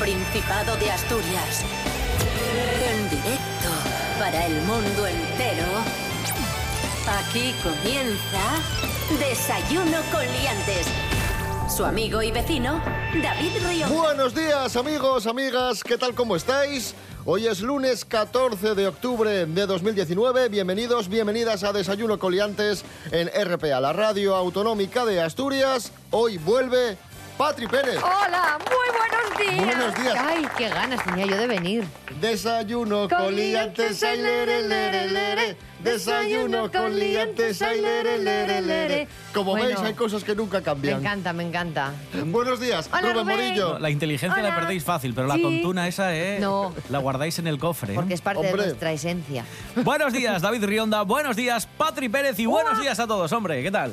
Principado de Asturias. En directo para el mundo entero. Aquí comienza Desayuno con Liantes. Su amigo y vecino, David Río. Buenos días amigos, amigas, ¿qué tal? ¿Cómo estáis? Hoy es lunes 14 de octubre de 2019. Bienvenidos, bienvenidas a Desayuno Coliantes en RPA, la radio autonómica de Asturias. Hoy vuelve Patri Pérez. Hola, muy días. Buenos días. Ay, qué ganas tenía yo de venir. Desayuno con liantes, ay, lere, lere, lere. Desayuno con liantes, ay, lere, lere, lere. Como Bueno. veis, hay cosas que nunca Me cambian. encanta, me encanta. Buenos días, Hola, Rubén Rubén. Morillo. La inteligencia la perdéis fácil, pero la Sí. contuna esa, ¿eh? No. La guardáis en el cofre. ¿eh? Porque es parte Hombre. de nuestra esencia. Buenos días, David Rionda. Buenos días, Patri Pérez. Y buenos días a todos, hombre. ¿Qué tal?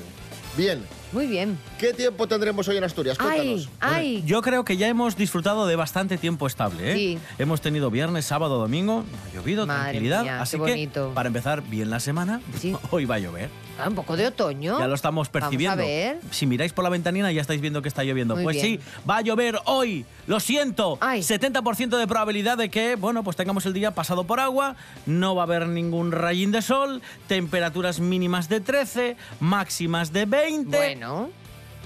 Bien, Muy bien. ¿qué tiempo tendremos hoy en Asturias? Cuéntanos. Ay, ay. Yo creo que ya hemos disfrutado de bastante tiempo estable, ¿eh? Sí. Hemos tenido viernes, sábado, domingo, no ha llovido, Madre tranquilidad. mía, así qué que, bonito. para empezar bien la semana, Sí. hoy va a llover. Ah, un poco de otoño. Ya lo estamos percibiendo. Vamos a ver. Si miráis por la ventanina ya estáis viendo que está lloviendo. Muy pues bien. sí, va a llover hoy. Lo siento. Ay. 70% de probabilidad de que, bueno, pues tengamos el día pasado por agua. No va a haber ningún rayín de sol. Temperaturas mínimas de 13, máximas de 20. Bueno.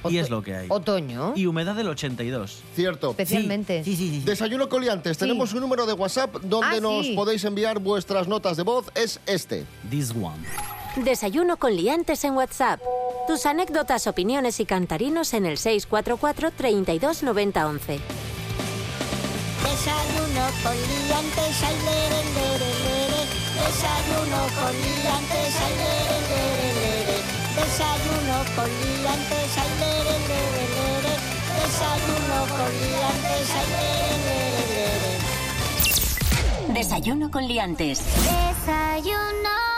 Y es lo que hay. Otoño. Y humedad del 82. Cierto. Especialmente. Sí, sí, sí. sí. Desayuno Coliantes, Sí. tenemos un número de WhatsApp donde Ah, nos sí. podéis enviar vuestras notas de voz, es este. This one. Desayuno con Liantes en WhatsApp. Tus anécdotas, opiniones y cantarinos en el 644 32 90 11. Desayuno con liantes, ay, lere, lere, lere. Desayuno con liantes, ay, lere, lere, lere. Desayuno con liantes, ay, lere, lere, lere. Desayuno con liantes, ay, lere, lere, lere. Desayuno con Liantes. Desayuno.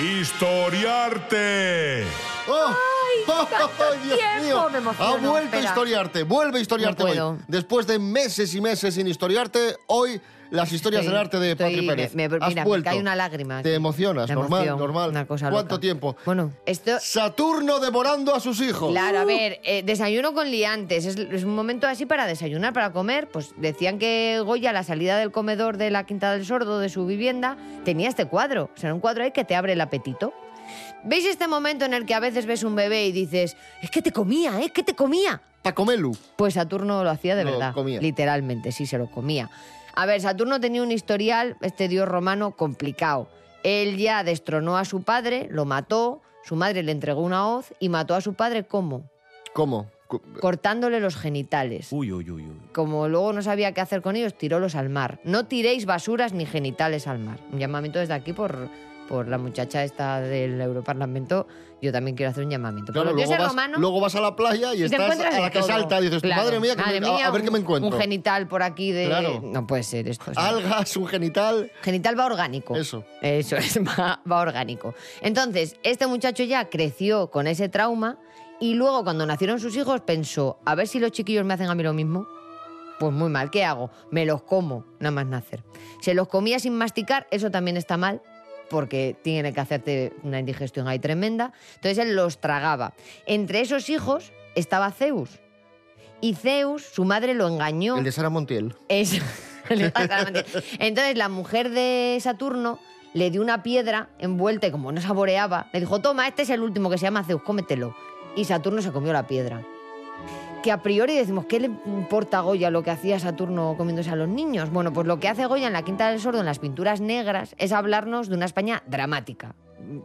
Historiarte. ¡Oh! ¡Ay, Dios tiempo! mío! Me emociono, Ha vuelto espera. a historiarte, vuelve a historiarte No hoy. Después de meses y meses sin historiarte, hoy las historias Estoy- del arte de estoy- Patri Pérez. me- me- Has mira, me vuelto. cae una lágrima Te emocionas, normal, emoción, normal. una cosa ¿Cuánto loca. tiempo? Bueno, esto... Saturno devorando a sus hijos. Claro, a ver, eh, desayuno con liantes. Es, es un momento así para desayunar, para comer. Pues decían que Goya, a la salida del comedor de la Quinta del Sordo, de su vivienda, tenía este cuadro. O sea, un cuadro ahí que te abre el apetito. ¿Veis este momento en el que a veces ves un bebé y dices, es que te comía, es que te comía? Pacomelu. Pues Saturno lo hacía de Lo verdad. comía. Literalmente, sí, se lo comía. A ver, Saturno tenía un historial, este dios romano, complicado. Él ya destronó a su padre, lo mató, su madre le entregó una hoz y mató a su padre, ¿cómo? ¿Cómo? Cortándole los genitales. Uy, uy, uy, uy. Como luego no sabía qué hacer con ellos, tirólos al mar. No tiréis basuras ni genitales al mar. Un llamamiento desde aquí por, por la muchacha esta del Europarlamento. Yo también quiero hacer un llamamiento. Claro, luego vas, romanos... luego vas a la playa y, Y estás a la que todo. salta. Dices, Claro. madre mía, que me- a- a, ver qué me encuentro. Un genital por aquí de... Claro. No puede ser esto. Algas, un genital. Genital va orgánico. Eso. Eso es, va, va orgánico. Entonces, este muchacho ya creció con ese trauma y luego cuando nacieron sus hijos pensó, a ver si los chiquillos me hacen a mí lo mismo. Pues muy mal, ¿qué hago? Me los como, nada más nacer. Se los comía sin masticar, eso también está mal, porque tiene que hacerte una indigestión ahí tremenda. Entonces él los tragaba. Entre esos hijos estaba Zeus. Y Zeus, su madre lo engañó. El de Sara Montiel. Entonces la mujer de Saturno le dio una piedra envuelta y como no saboreaba, le dijo, toma, este es el último que se llama Zeus, cómetelo. Y Saturno se comió la piedra. Que a priori decimos, ¿qué le importa a Goya lo que hacía Saturno comiéndose a los niños? Bueno, pues lo que hace Goya en la Quinta del Sordo, en las pinturas negras, es hablarnos de una España dramática.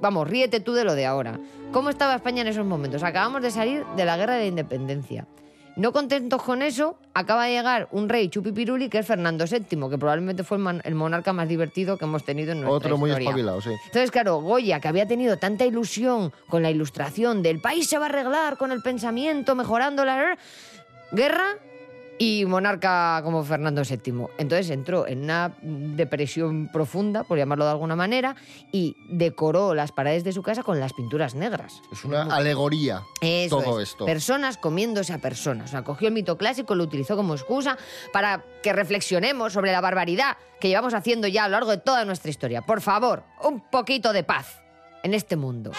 Vamos, ríete tú de lo de ahora. ¿Cómo estaba España en esos momentos? Acabamos de salir de la Guerra de la Independencia. No contentos con eso, acaba de llegar un rey chupipiruli que es Fernando VII, que probablemente fue el, man- el monarca más divertido que hemos tenido en nuestra Otro muy espabilado, sí. Entonces, claro, Goya, que había tenido tanta ilusión con la ilustración del país se va a arreglar con el pensamiento, mejorando la guerra y monarca como Fernando VII. Entonces entró en una depresión profunda, por llamarlo de alguna manera, y decoró las paredes de su casa con las pinturas negras. Es una alegoría Eso todo es. esto. Personas comiéndose a personas. O sea, cogió el mito clásico, lo utilizó como excusa para que reflexionemos sobre la barbaridad que llevamos haciendo ya a lo largo de toda nuestra historia. Por favor, un poquito de paz en este mundo.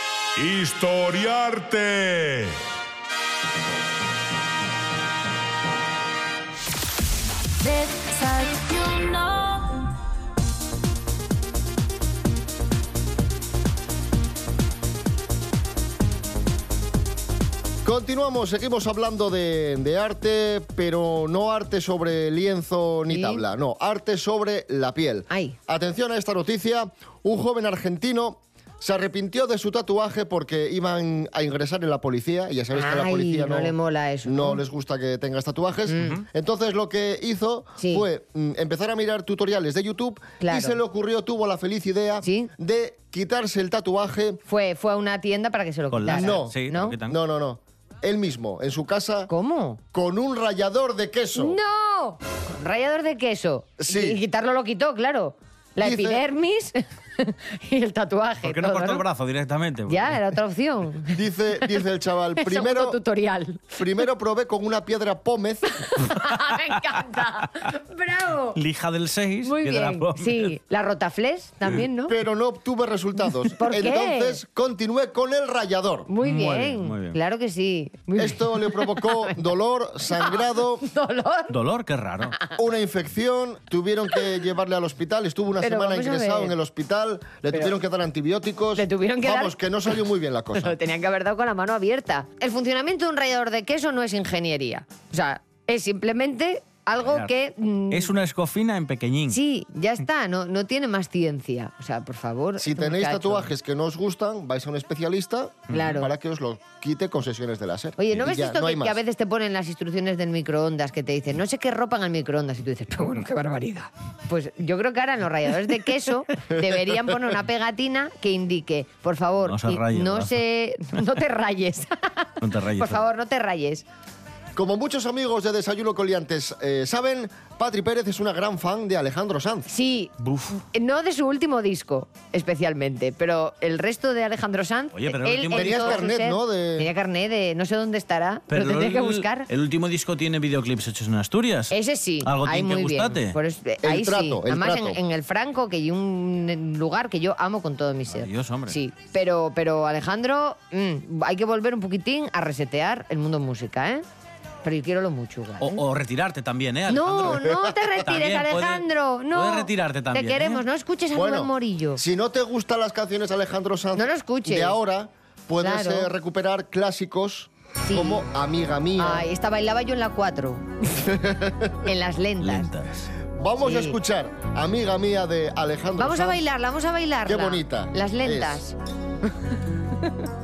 Continuamos, seguimos hablando de, arte, pero no arte sobre lienzo ni tabla, no, arte sobre la piel. Ay. Atención a esta noticia, un joven argentino se arrepintió de su tatuaje porque iban a ingresar en la policía, y ya sabéis que a la Ay, policía no le mola eso, no ¿no? Les gusta que tengas tatuajes. Entonces lo que hizo Sí. fue mm, empezar a mirar tutoriales de YouTube Claro. y se le ocurrió, tuvo la feliz idea Sí. de quitarse el tatuaje. Fue, fue a una tienda para que se lo Con quitara. láser, No, sí, ¿no? lo quitan. No, no, no. Él mismo, en su casa, ¿Cómo? con un rallador de queso. ¡No! Con rallador de queso. Sí. Y quitarlo lo quitó, claro. La Dice- epidermis y el tatuaje. ¿Por qué no todo, cortó el brazo directamente? Ya, era otra opción. Dice, dice el chaval, primero, segundo tutorial. primero probé con una piedra pómez. Me encanta. ¡Bravo! Lija del 6. Muy bien. Sí, la rotaflex también, ¿no? pero no obtuve resultados. ¿Por qué? Entonces continué con el rallador. Muy Muy bien. bien, muy bien. Claro que sí. Muy bien. Esto le provocó dolor, sangrado, Dolor. Dolor, qué raro. una infección, tuvieron que llevarle al hospital, estuvo una Pero semana ingresado en el hospital, le tuvieron que dar antibióticos. Le tuvieron que Vamos, dar- que no salió muy bien la cosa. Lo tenían que haber dado con la mano abierta. El funcionamiento de un rallador de queso no es ingeniería. O sea, es simplemente algo que... mm, Es una escofina en pequeñín. Sí, ya está, no, no tiene más ciencia. O sea, por favor. Si tenéis muchacho. tatuajes que no os gustan, vais a un especialista Claro. para que os lo quite con sesiones de láser. Oye, ¿no Y ves ya, esto no hay que, que a veces te ponen las instrucciones del microondas que te dicen, no sé qué ropa en el microondas? Y tú dices, pero bueno, qué barbaridad. Pues yo creo que ahora en los ralladores de queso deberían poner una pegatina que indique, por favor, No se y- raye, no, se, no te rayes. No te rayes. Por favor, no te rayes. Como muchos amigos de Desayuno Coliantes eh, saben, Patri Pérez es una gran fan de Alejandro Sanz. Sí, Buf. no de su último disco especialmente, pero el resto de Alejandro Sanz. Oye, pero el él último en su carnet, ser- ¿no? De- Tenía carnet de no sé dónde estará, pero, tendría que buscar. El último disco tiene videoclips hechos en Asturias. Ese sí, Algo ahí tiene que muy gustarte. bien. Por eso- El ahí sí. trato, el Además, en, trato. en el Franco, que hay un lugar que yo amo con todo mi ser. Adiós, hombre. Sí, pero, pero Alejandro, mm, hay que volver un poquitín a resetear el mundo música, ¿eh? Pero yo quiero lo mucho igual. O, ¿eh? o retirarte también, ¿eh, No, Alejandro? no te retires, También puede- Alejandro. no. puedes retirarte también, Te queremos, ¿eh? no escuches a Rubén Morillo. si no te gustan las canciones de Alejandro Sanz No lo escuches. de ahora, puedes Claro. eh, recuperar clásicos Sí. como Amiga Mía. Ay, esta bailaba yo en la 4. en las lentas. Lentas. Vamos a escuchar Amiga Mía de Alejandro Vamos a bailarla, vamos a bailarla. Qué bonita Las lentas.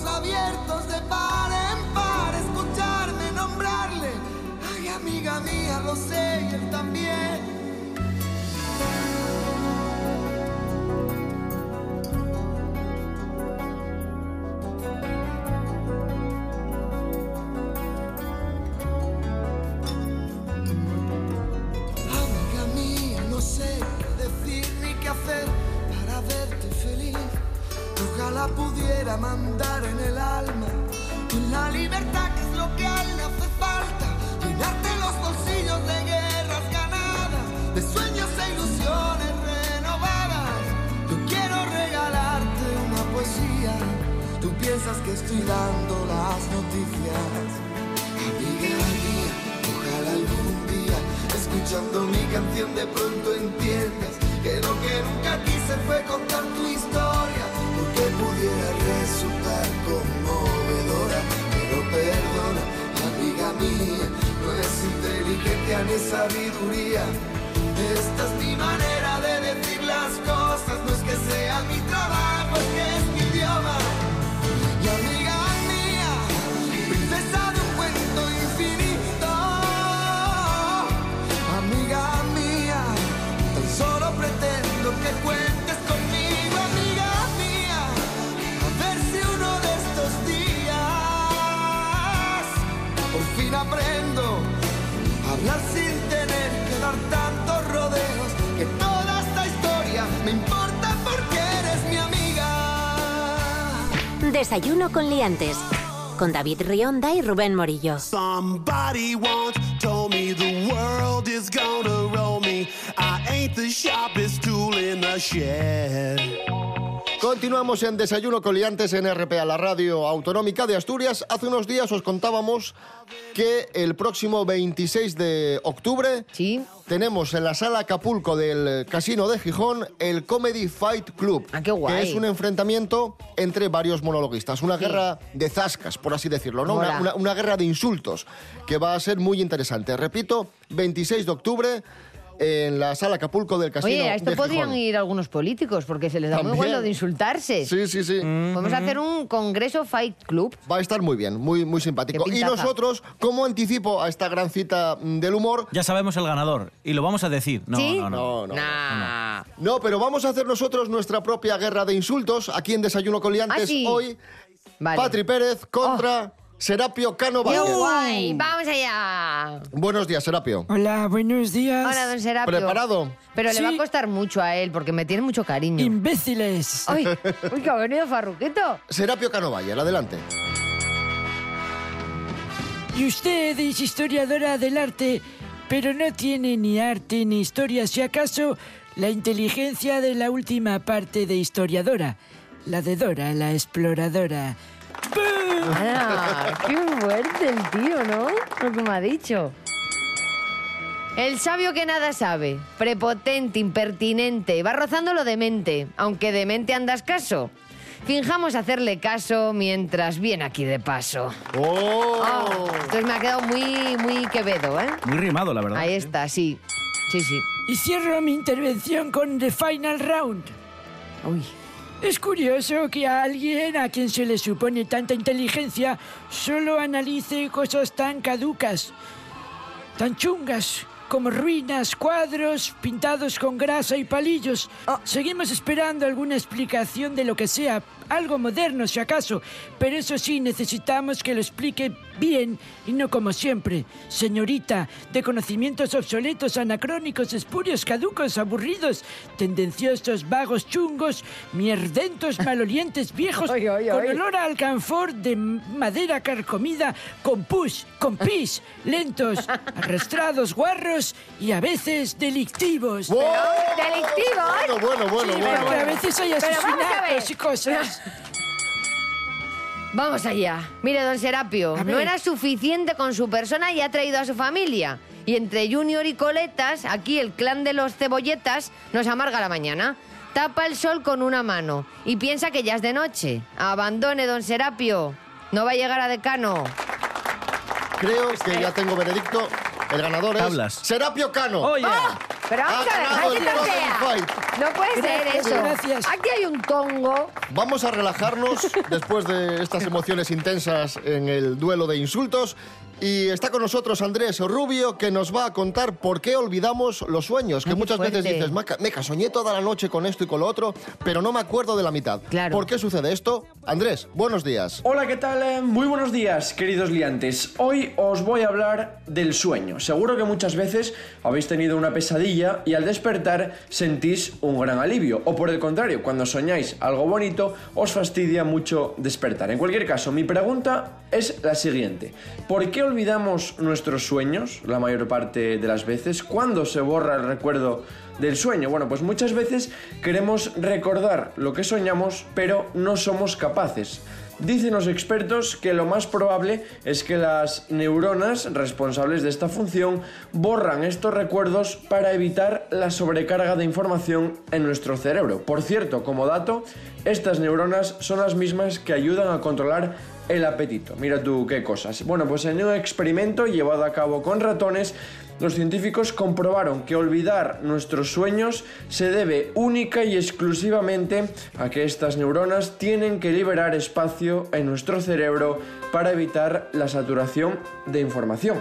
abiertos de par en par, escucharme nombrarle. Ay, amiga mía, lo sé y él también. Pudiera mandar en el alma en la libertad que es lo que a él le hace falta. Llenarte los bolsillos de guerras ganadas, de sueños e ilusiones renovadas. Yo quiero regalarte una poesía. Tú piensas que estoy dando las noticias. Amiga mía, ojalá algún día, escuchando mi canción de pronto entiendas que lo que nunca quise fue contar tu historia, ni sabiduría. Esta es mi manera de decir las cosas, no es que sea mi trabajo, es que es mi idioma. Y amiga mía, princesa de un cuento infinito. Amiga mía, tan solo pretendo que cuentes conmigo, amiga mía. A ver si uno de estos días por fin aprendo hablar sin tener que dar tantos rodeos, que toda esta historia me importa porque eres mi amiga. Desayuno con liantes, con David Rionda y Rubén Morillo. Somebody once told me the world is gonna roll me. I ain't the sharpest tool in the shed. Continuamos en Desayuno Coliantes en RPA, la radio autonómica de Asturias. Hace unos días os contábamos que el próximo 26 de octubre Sí. tenemos en la sala Acapulco del Casino de Gijón el Comedy Fight Club. Ah, qué guay. Que es un enfrentamiento entre varios monologuistas. Una Sí. guerra de zascas, por así decirlo, ¿no? Una- una guerra de insultos que va a ser muy interesante. Repito, 26 de octubre en la sala Acapulco del Casino Oye, a esto de podrían Gijón. ir algunos políticos, porque se les da muy bueno de insultarse. Sí, sí, sí. Podemos hacer un congreso Fight Club. Va a estar muy bien, muy, muy simpático. Y nosotros, como anticipo a esta gran cita mm, del humor, Ya sabemos el ganador y lo vamos a decir. No, ¿Sí? no, no. no, no. Nah. No, pero vamos a hacer nosotros nuestra propia guerra de insultos aquí en Desayuno Coliantes Ah, sí. hoy. Vale. Oh. Patri Pérez contra Serapio Cano ¡Qué guay! ¡Vamos allá! Buenos días, Serapio. Hola, buenos días. Hola, don Serapio. ¿Preparado? Pero le Sí. va a costar mucho a él, porque me tiene mucho cariño. Imbéciles. ¡Ay! ¡Uy, que ha venido Farruquito! Serapio Cano Valle, adelante. Y usted es historiadora del arte, pero no tiene ni arte ni historia. Si acaso, la inteligencia de la última parte de historiadora. La de Dora, la exploradora. ¡Bum! ¡Hala! ¡Qué fuerte el tío, ¿no? Lo que me ha dicho. El sabio que nada sabe, prepotente, impertinente, va rozando lo demente, aunque demente andas caso. Finjamos hacerle caso mientras viene aquí de paso. ¡Oh! Ah, entonces me ha quedado muy, muy quevedo, ¿eh? Muy rimado, la verdad. Ahí está, sí. Sí, sí. Y cierro mi intervención con The Final Round. Uy. Es curioso que a alguien a quien se le supone tanta inteligencia solo analice cosas tan caducas, tan chungas, como ruinas, cuadros pintados con grasa y palillos. Seguimos esperando alguna explicación de lo que sea, algo moderno si acaso, pero eso sí, necesitamos que lo explique bien y no como siempre. Señorita, de conocimientos obsoletos, anacrónicos, espurios, caducos, aburridos, tendenciosos, vagos, chungos, mierdentos, malolientes, viejos, con olor a alcanfor de madera carcomida, con pus, con pis, lentos, arrastrados, guarros y a veces delictivos. ¡Wow! ¿Delictivos? Bueno, bueno, bueno, Sí, bueno. a veces hay asesinatos y cosas. Vamos allá. Mire, don Serapio, no era suficiente con su persona y ha traído a su familia. Y entre Junior y Coletas, aquí el clan de los cebolletas nos amarga la mañana. Tapa el sol con una mano y piensa que ya es de noche. Abandone, don Serapio. No va a llegar a decano. Creo que ya tengo veredicto. El ganador es Tablas. Serapio Cano. Oye, Pero vamos Ha a ver, ganado el. Fight. No puede ser Gracias, eso. gracias. Aquí hay un tongo. Vamos a relajarnos después de estas emociones intensas en el duelo de insultos. Y está con nosotros Andrés Rubio, que nos va a contar por qué olvidamos los sueños. Que muchas veces dices, "Maca, meca, soñé toda la noche con esto y con lo otro, pero no me acuerdo de la mitad. Claro. ¿Por qué sucede esto? Andrés, buenos días. Hola, ¿qué tal? Eh, Muy buenos días, queridos liantes. Hoy os voy a hablar del sueño. Seguro que muchas veces habéis tenido una pesadilla y al despertar sentís un gran alivio. O por el contrario, cuando soñáis algo bonito, os fastidia mucho despertar. En cualquier caso, mi pregunta es la siguiente. ¿Por qué olvidamos nuestros sueños la mayor parte de las veces? ¿Cuándo se borra el recuerdo del sueño? Bueno, pues muchas veces queremos recordar lo que soñamos, pero no somos capaces. Dicen los expertos que lo más probable es que las neuronas responsables de esta función borran estos recuerdos para evitar la sobrecarga de información en nuestro cerebro. Por cierto, como dato, estas neuronas son las mismas que ayudan a controlar el apetito. Mira tú qué cosas. Bueno, pues en un experimento llevado a cabo con ratones, los científicos comprobaron que olvidar nuestros sueños se debe única y exclusivamente a que estas neuronas tienen que liberar espacio en nuestro cerebro para evitar la saturación de información.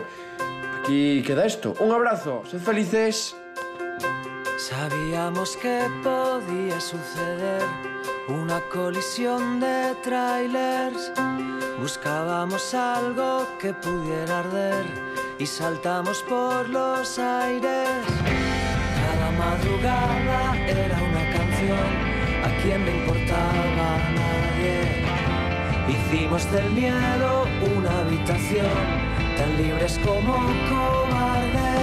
Aquí queda esto. Un abrazo, sed felices. Sabíamos que podía suceder una colisión de trailers. Buscábamos algo que pudiera arder y saltamos por los aires. Cada madrugada era una canción, a quien le importaba a nadie. Hicimos del miedo una habitación, tan libres como cobardes.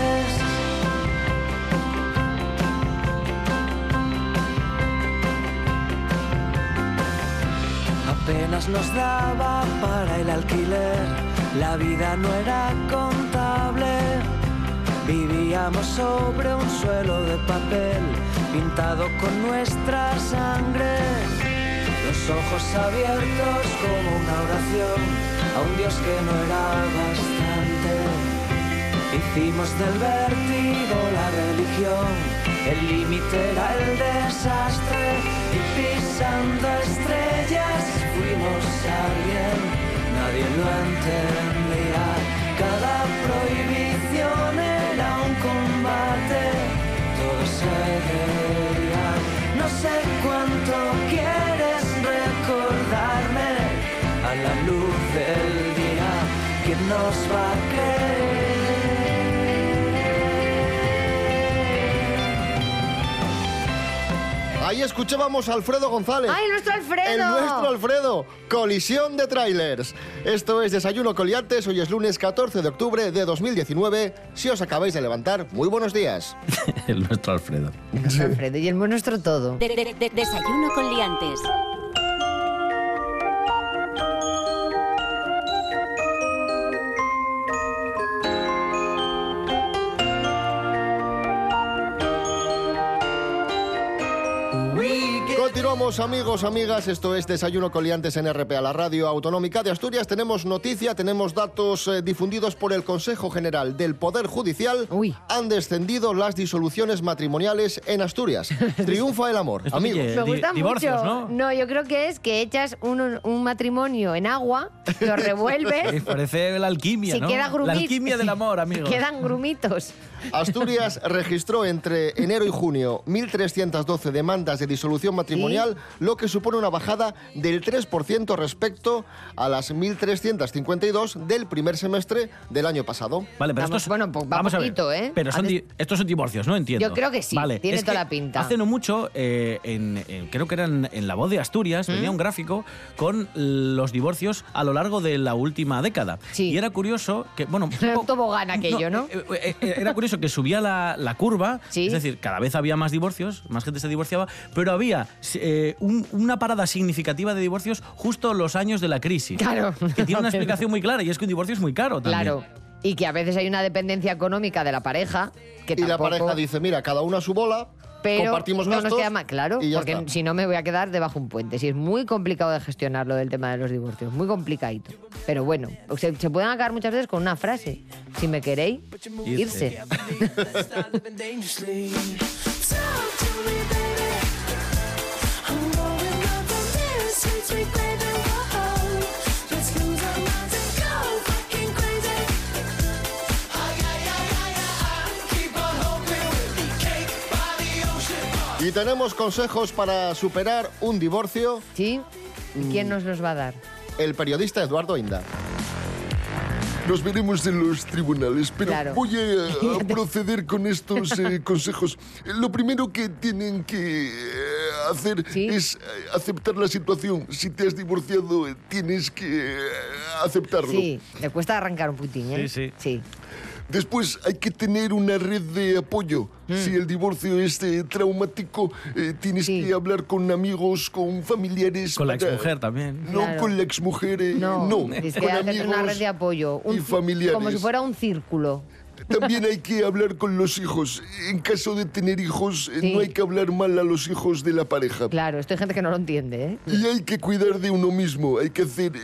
Apenas nos daba para el alquiler, la vida no era contable. Vivíamos sobre un suelo de papel, pintado con nuestra sangre. Los ojos abiertos como una oración a un Dios que no era bastante. Hicimos del vértigo la religión, el límite era el desastre y pisando estrellas fuimos alguien, nadie lo entendía. Cada prohibición era un combate, todo se veía. No sé cuánto quieres recordarme a la luz del día, que nos va a creer. Ahí escuchábamos a Alfredo González. ¡Ay, nuestro Alfredo! El nuestro Alfredo. Colisión de trailers. Esto es Desayuno Coliantes. Hoy es lunes 14 de octubre de 2019. Si os acabáis de levantar, muy buenos días. El nuestro Alfredo. Nuestro Alfredo y el nuestro todo. De- de- de- desayuno con liantes. Continuamos amigos, amigas, esto es Desayuno Coliantes en RPA, la radio autonómica de Asturias. Tenemos noticia, tenemos datos eh, difundidos por el Consejo General del Poder Judicial. Uy. Han descendido las disoluciones matrimoniales en Asturias. Triunfa el amor, amigos. Me gusta mucho. ¿no? yo creo que es que echas un, un matrimonio en agua, lo Sí, revuelves, parece la alquimia, si ¿no? queda grumito. La alquimia del amor, amigos. Quedan grumitos. Asturias registró entre enero y junio 1.312 demandas de disolución matrimonial, lo que supone una bajada del 3% respecto a las 1.352 del primer semestre del año pasado. Vale, pero Vamos, estos, bueno, pues va vamos a ver. poquito, ¿eh? Pero son di- estos son divorcios, ¿no? Entiendo. Yo creo que sí, Vale, tiene es toda la pinta. Hace no mucho, eh, en, en- creo que era en, en La Voz de Asturias, ¿Mm? venía un gráfico con los divorcios a lo largo de la última década. Sí. Y era curioso que, bueno, un Era un poco- tobogán aquello, ¿no? eh, eh, eh, Era curioso que subía la, la curva, Sí. es decir, cada vez había más divorcios, más gente se divorciaba, pero había eh, un- una parada significativa de divorcios justo los años de la crisis. Claro. Que tiene una explicación muy clara y es que un divorcio es muy caro también. Claro. Y que a veces hay una dependencia económica de la pareja que Y la pareja dice, mira, cada una a su bola, pero compartimos no gastos nos queda más claro, y ya porque está. si no me voy a quedar debajo un puente. Si es muy complicado de gestionar lo del tema de los divorcios, muy complicadito. Pero bueno, se, se pueden acabar muchas veces con una frase. Si me queréis, irse. Y tenemos consejos para superar un divorcio. ¿Sí? ¿Y quién nos los va a dar? El periodista Eduardo Inda. Nos veremos en los tribunales, pero Claro. voy a, a proceder con estos eh, consejos. Lo primero que tienen que eh, hacer Sí. es eh, aceptar la situación. Si te has divorciado, eh, tienes que eh, aceptarlo. Sí, le cuesta arrancar un putín, ¿eh? Sí, sí. Sí. Después hay que tener una red de apoyo. Si el divorcio es eh, traumático, eh, tienes Mm. Sí. que hablar con amigos, con familiares. Con la para- exmujer también. No, Claro. con la exmujer, eh, No, no. con amigos una red de apoyo. y ci- familiares. Como si fuera un círculo. También hay que hablar con los hijos. En caso de tener hijos, eh, Sí. no hay que hablar mal a los hijos de la pareja. Claro, esto hay gente que no lo entiende, ¿eh? Y hay que cuidar de uno mismo. Hay que hacer eh,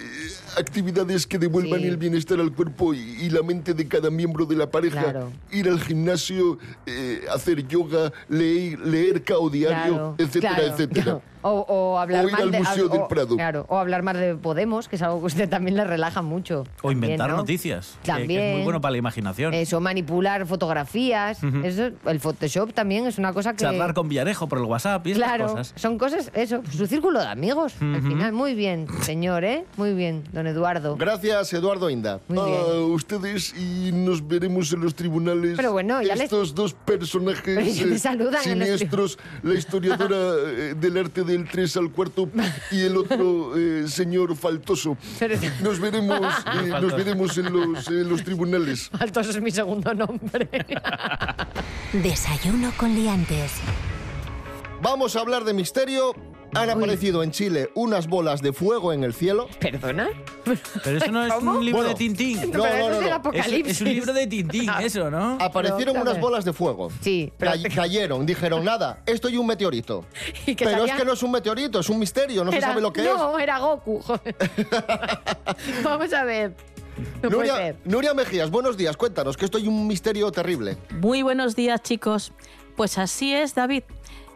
actividades que devuelvan Sí. el bienestar al cuerpo y, y la mente de cada miembro de la pareja. Claro. Ir al gimnasio, eh, hacer yoga, leer, leer cao diario, Claro, etcétera, claro, etcétera. O, o hablar O ir mal al de, Museo o- del Prado. Claro, o hablar más de Podemos, que es algo que a usted también le relaja mucho. O inventar También, ¿no? noticias. que- Que, También. es muy bueno para la imaginación. Eso, manipular fotografías. eso, el Photoshop también es una cosa que. Charlar con Villarejo por el WhatsApp y Claro, cosas. son cosas, eso, su círculo de amigos. Al final, muy bien, señor, ¿eh? Muy bien, don Eduardo. Gracias, Eduardo Inda. Muy bien. A ustedes y nos veremos en los tribunales. Pero bueno, ya les- Estos dos personajes Pero ya eh, en los siniestros, la historiadora eh, del arte de del 3 al cuarto y el otro eh, señor faltoso. Nos veremos, eh, nos veremos en los, en los tribunales. Faltoso es mi segundo nombre. Desayuno con liantes. Vamos a hablar de misterio. Han aparecido en Chile unas bolas de fuego en el cielo. ¿Perdona? Pero eso no es ¿Cómo? un libro Bueno, de Tintín. no, no, no, no. Es, es un libro de Tintín, eso, ¿no? Aparecieron Pero, unas bolas de fuego. Sí, pero- Cay- cayeron, dijeron nada, esto y un meteorito. Y que Pero es que no es un meteorito, es un misterio, no se sabe lo que no, era Goku. joder. Vamos a ver. No es. Nuria, Mejías, buenos días, cuéntanos, que esto hay un misterio terrible. Muy buenos días, chicos. Pues así es, David.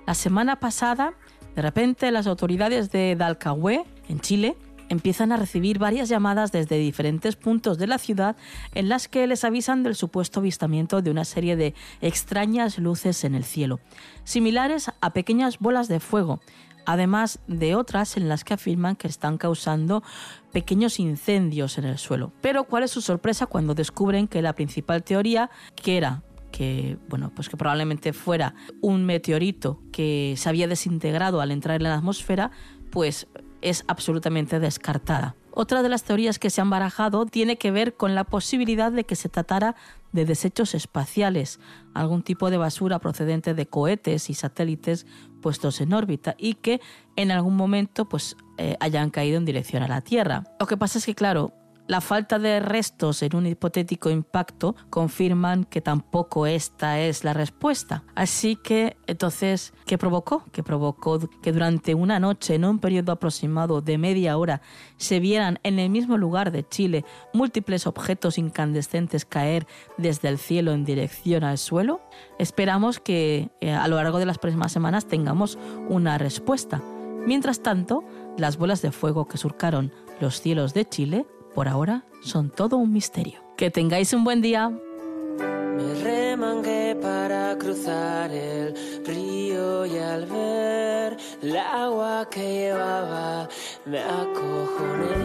La semana pasada, de repente, las autoridades de Dalcahué, en Chile, empiezan a recibir varias llamadas desde diferentes puntos de la ciudad en las que les avisan del supuesto avistamiento de una serie de extrañas luces en el cielo, similares a pequeñas bolas de fuego, además de otras en las que afirman que están causando pequeños incendios en el suelo. Pero ¿cuál es su sorpresa cuando descubren que la principal teoría, que era que bueno, pues que probablemente fuera un meteorito que se había desintegrado al entrar en la atmósfera, pues es absolutamente descartada. Otra de las teorías que se han barajado tiene que ver con la posibilidad de que se tratara de desechos espaciales, algún tipo de basura procedente de cohetes y satélites puestos en órbita y que en algún momento pues eh, hayan caído en dirección a la Tierra. Lo que pasa es que claro, la falta de restos en un hipotético impacto confirman que tampoco esta es la respuesta. Así que, entonces, ¿qué provocó? Que provocó que durante una noche, en un periodo aproximado de media hora, se vieran en el mismo lugar de Chile múltiples objetos incandescentes caer desde el cielo en dirección al suelo. Esperamos que eh, a lo largo de las próximas semanas tengamos una respuesta. Mientras tanto, las bolas de fuego que surcaron los cielos de Chile por ahora son todo un misterio. Que tengáis un buen día. Me remangué para cruzar el río y al ver el agua que llevaba me acojoné.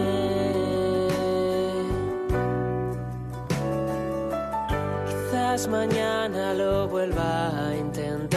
Quizás mañana lo vuelva a intentar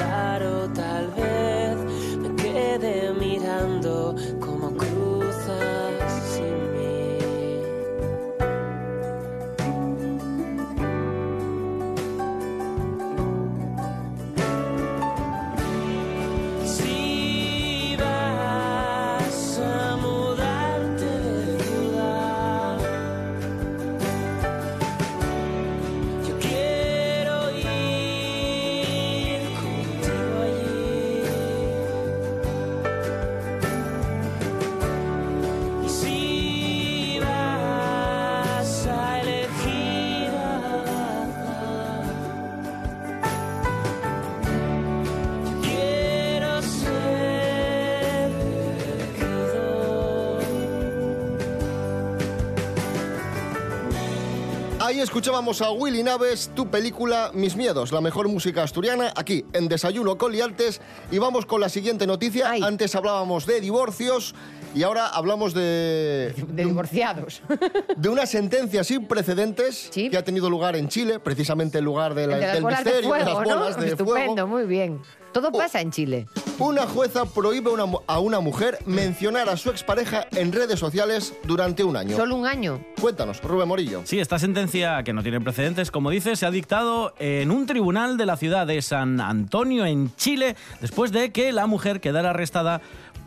Ahí escuchábamos a Willy Naves, tu película Mis Miedos, la mejor música asturiana, aquí en Desayuno con Liantes. Y vamos con la siguiente noticia. Antes hablábamos de divorcios y ahora hablamos de... De divorciados. De una sentencia sin precedentes que ha tenido lugar en Chile, precisamente en lugar de la- de las del bolas de misterio, de fuego, las bolas ¿no? de Estupendo, fuego. muy bien. Todo pasa en Chile. Una jueza prohíbe una mu- a una mujer mencionar a su expareja en redes sociales durante un año. Solo un año. Cuéntanos, Rubén Morillo. Sí, esta sentencia, que no tiene precedentes, como dice, se ha dictado en un tribunal de la ciudad de San Antonio, en Chile, después de que la mujer quedara arrestada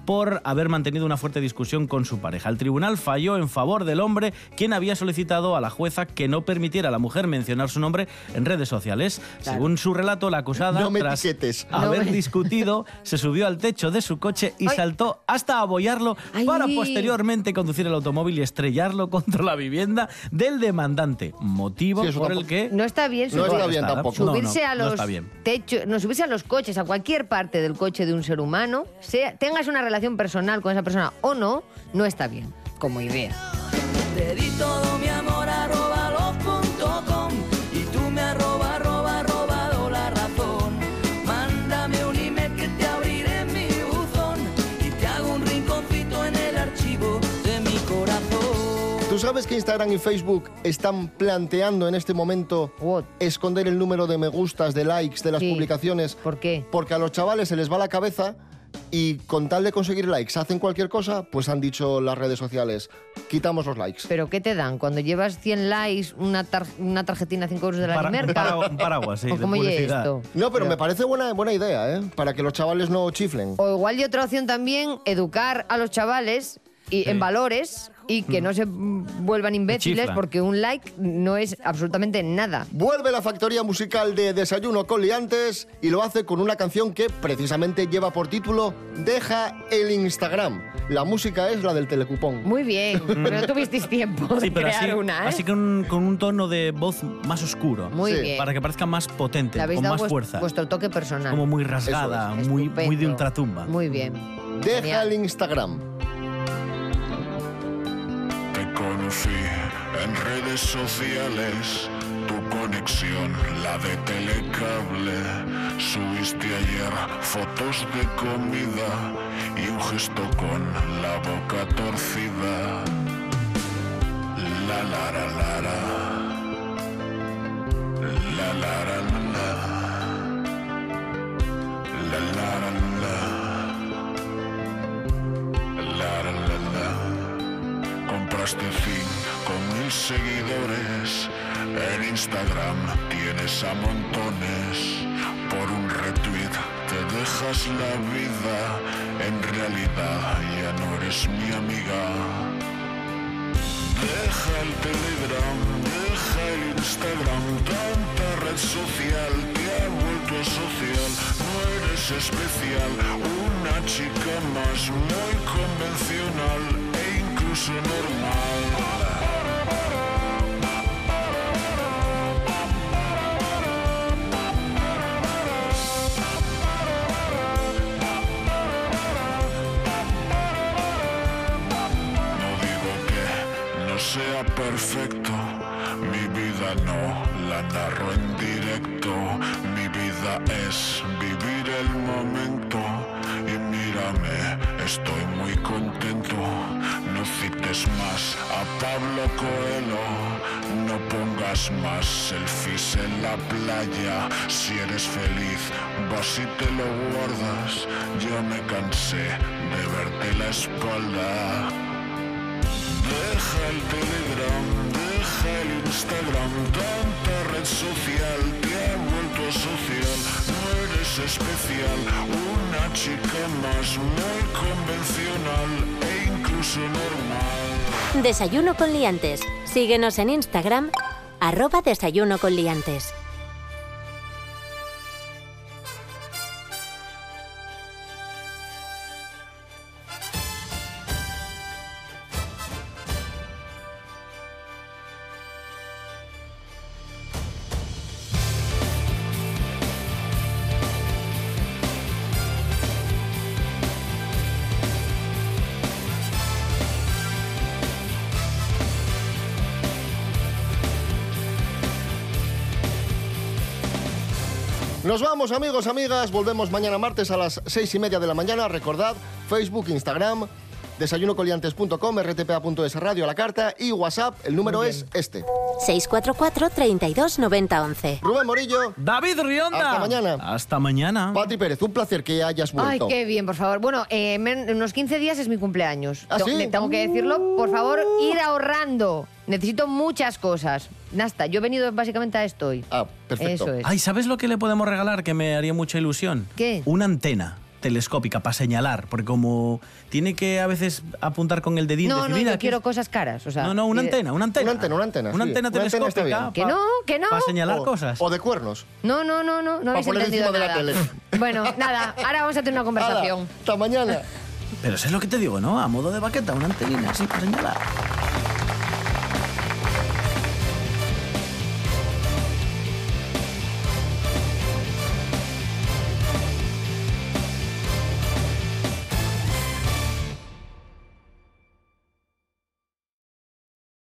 por haber mantenido una fuerte discusión con su pareja. El tribunal falló en favor del hombre, quien había solicitado a la jueza que no permitiera a la mujer mencionar su nombre en redes sociales. Según su relato, la acusada, No me tras etiquetes. haber No me- discutido, se subió al techo de su coche y Ay. saltó hasta abollarlo Ay. para posteriormente conducir el automóvil y estrellarlo contra la vivienda del demandante, motivo Sí, por el que No está bien No está bien tampoco. subirse a los techos, no subirse a los coches, a cualquier parte del coche de un ser humano, sea, tengas una relación personal con esa persona o no, no está bien, como idea. Te di todo mi amor arroba los.com y tú me arroba arroba robado la razón. Mándame un email que te abriré en mi buzón y te hago un rinconcito en el archivo de mi corazón. ¿Tú sabes que Instagram y Facebook están planteando en este momento esconder el número de me gustas, de likes de las Sí. publicaciones? ¿Por qué? Porque a los chavales se les va la cabeza y con tal de conseguir likes hacen cualquier cosa, pues han dicho las redes sociales, quitamos los likes. ¿Pero qué te dan? Cuando llevas 100 likes, una, tar- una tarjetina 5 euros de la Para- para- un paraguas, sí, ¿O de cómo oye publicidad. esto? No, pero me parece buena, buena idea, ¿eh? Para que los chavales no chiflen. O igual y otra opción también, educar a los chavales y, en valores y que no se mm, vuelvan imbéciles porque un like no es absolutamente nada. Vuelve la factoría musical de Desayuno con Liantes y lo hace con una canción que precisamente lleva por título Deja el Instagram. La música es la del telecupón. Muy bien, pero no tuvisteis tiempo de Sí, pero crear así, una, ¿eh? así con, un- con un tono de voz más oscuro. Muy Sí. bien. Para que parezca más potente, con dado más vues- fuerza. vuestro toque personal. Como muy rasgada, es. muy, muy de ultratumba. Muy bien. Deja el Instagram. Conocí en redes sociales, tu conexión, la de telecable. Subiste ayer fotos de comida y un gesto con la boca torcida. La la la. La Compraste cinco mil seguidores en Instagram, tienes a montones. Por un retweet te dejas la vida, en realidad ya no eres mi amiga. Deja el Telegram, deja el Instagram, tanta red social te ha vuelto social. No eres especial, una chica más muy convencional incluso normal. Sea perfecto, mi vida no la narro en pongas más selfies en la playa, si eres feliz vas y te lo guardas, ya me cansé de verte la espalda. Deja el Telegram, deja el Instagram, tanta red social te ha vuelto social. No eres especial, una chica más muy convencional e incluso normal. Desayuno con liantes. Síguenos en Instagram, arroba desayuno con liantes. Amigos, amigas. Volvemos mañana martes a las seis y media de la mañana. Recordad, Facebook, Instagram, desayunocoliantes.com, rtpa.es, radio a la carta y WhatsApp. El número es este. 644 32 90 11. Rubén Morillo. David Rionda. Hasta mañana. Hasta mañana. Patri Pérez, un placer que hayas Ay, vuelto. qué bien, por favor. Bueno, eh, en unos 15 días es mi cumpleaños. ¿Ah, To- sí? le Tengo que decirlo. Por favor, ir ahorrando. Necesito muchas cosas. Nasta, yo he venido básicamente a esto hoy. Ah, perfecto. Eso es. Ay, ¿sabes lo que le podemos regalar que me haría mucha ilusión? ¿Qué? Una antena telescópica para señalar, porque como tiene que a veces apuntar con el dedín, No, decir, no, mira, yo aquí quiero cosas caras. O sea, No, no, una y- antena, una antena. Una antena, una antena. Una sí. antena Una telescópica. Que no, que no. Para señalar O- cosas. O de cuernos. No, no, no, no, no habéis poner entendido encima de la nada. tele. Bueno, nada, ahora vamos a tener una conversación. Hasta mañana. Pero eso es lo que te digo, ¿no? A modo de baqueta, una antenina así para señalar.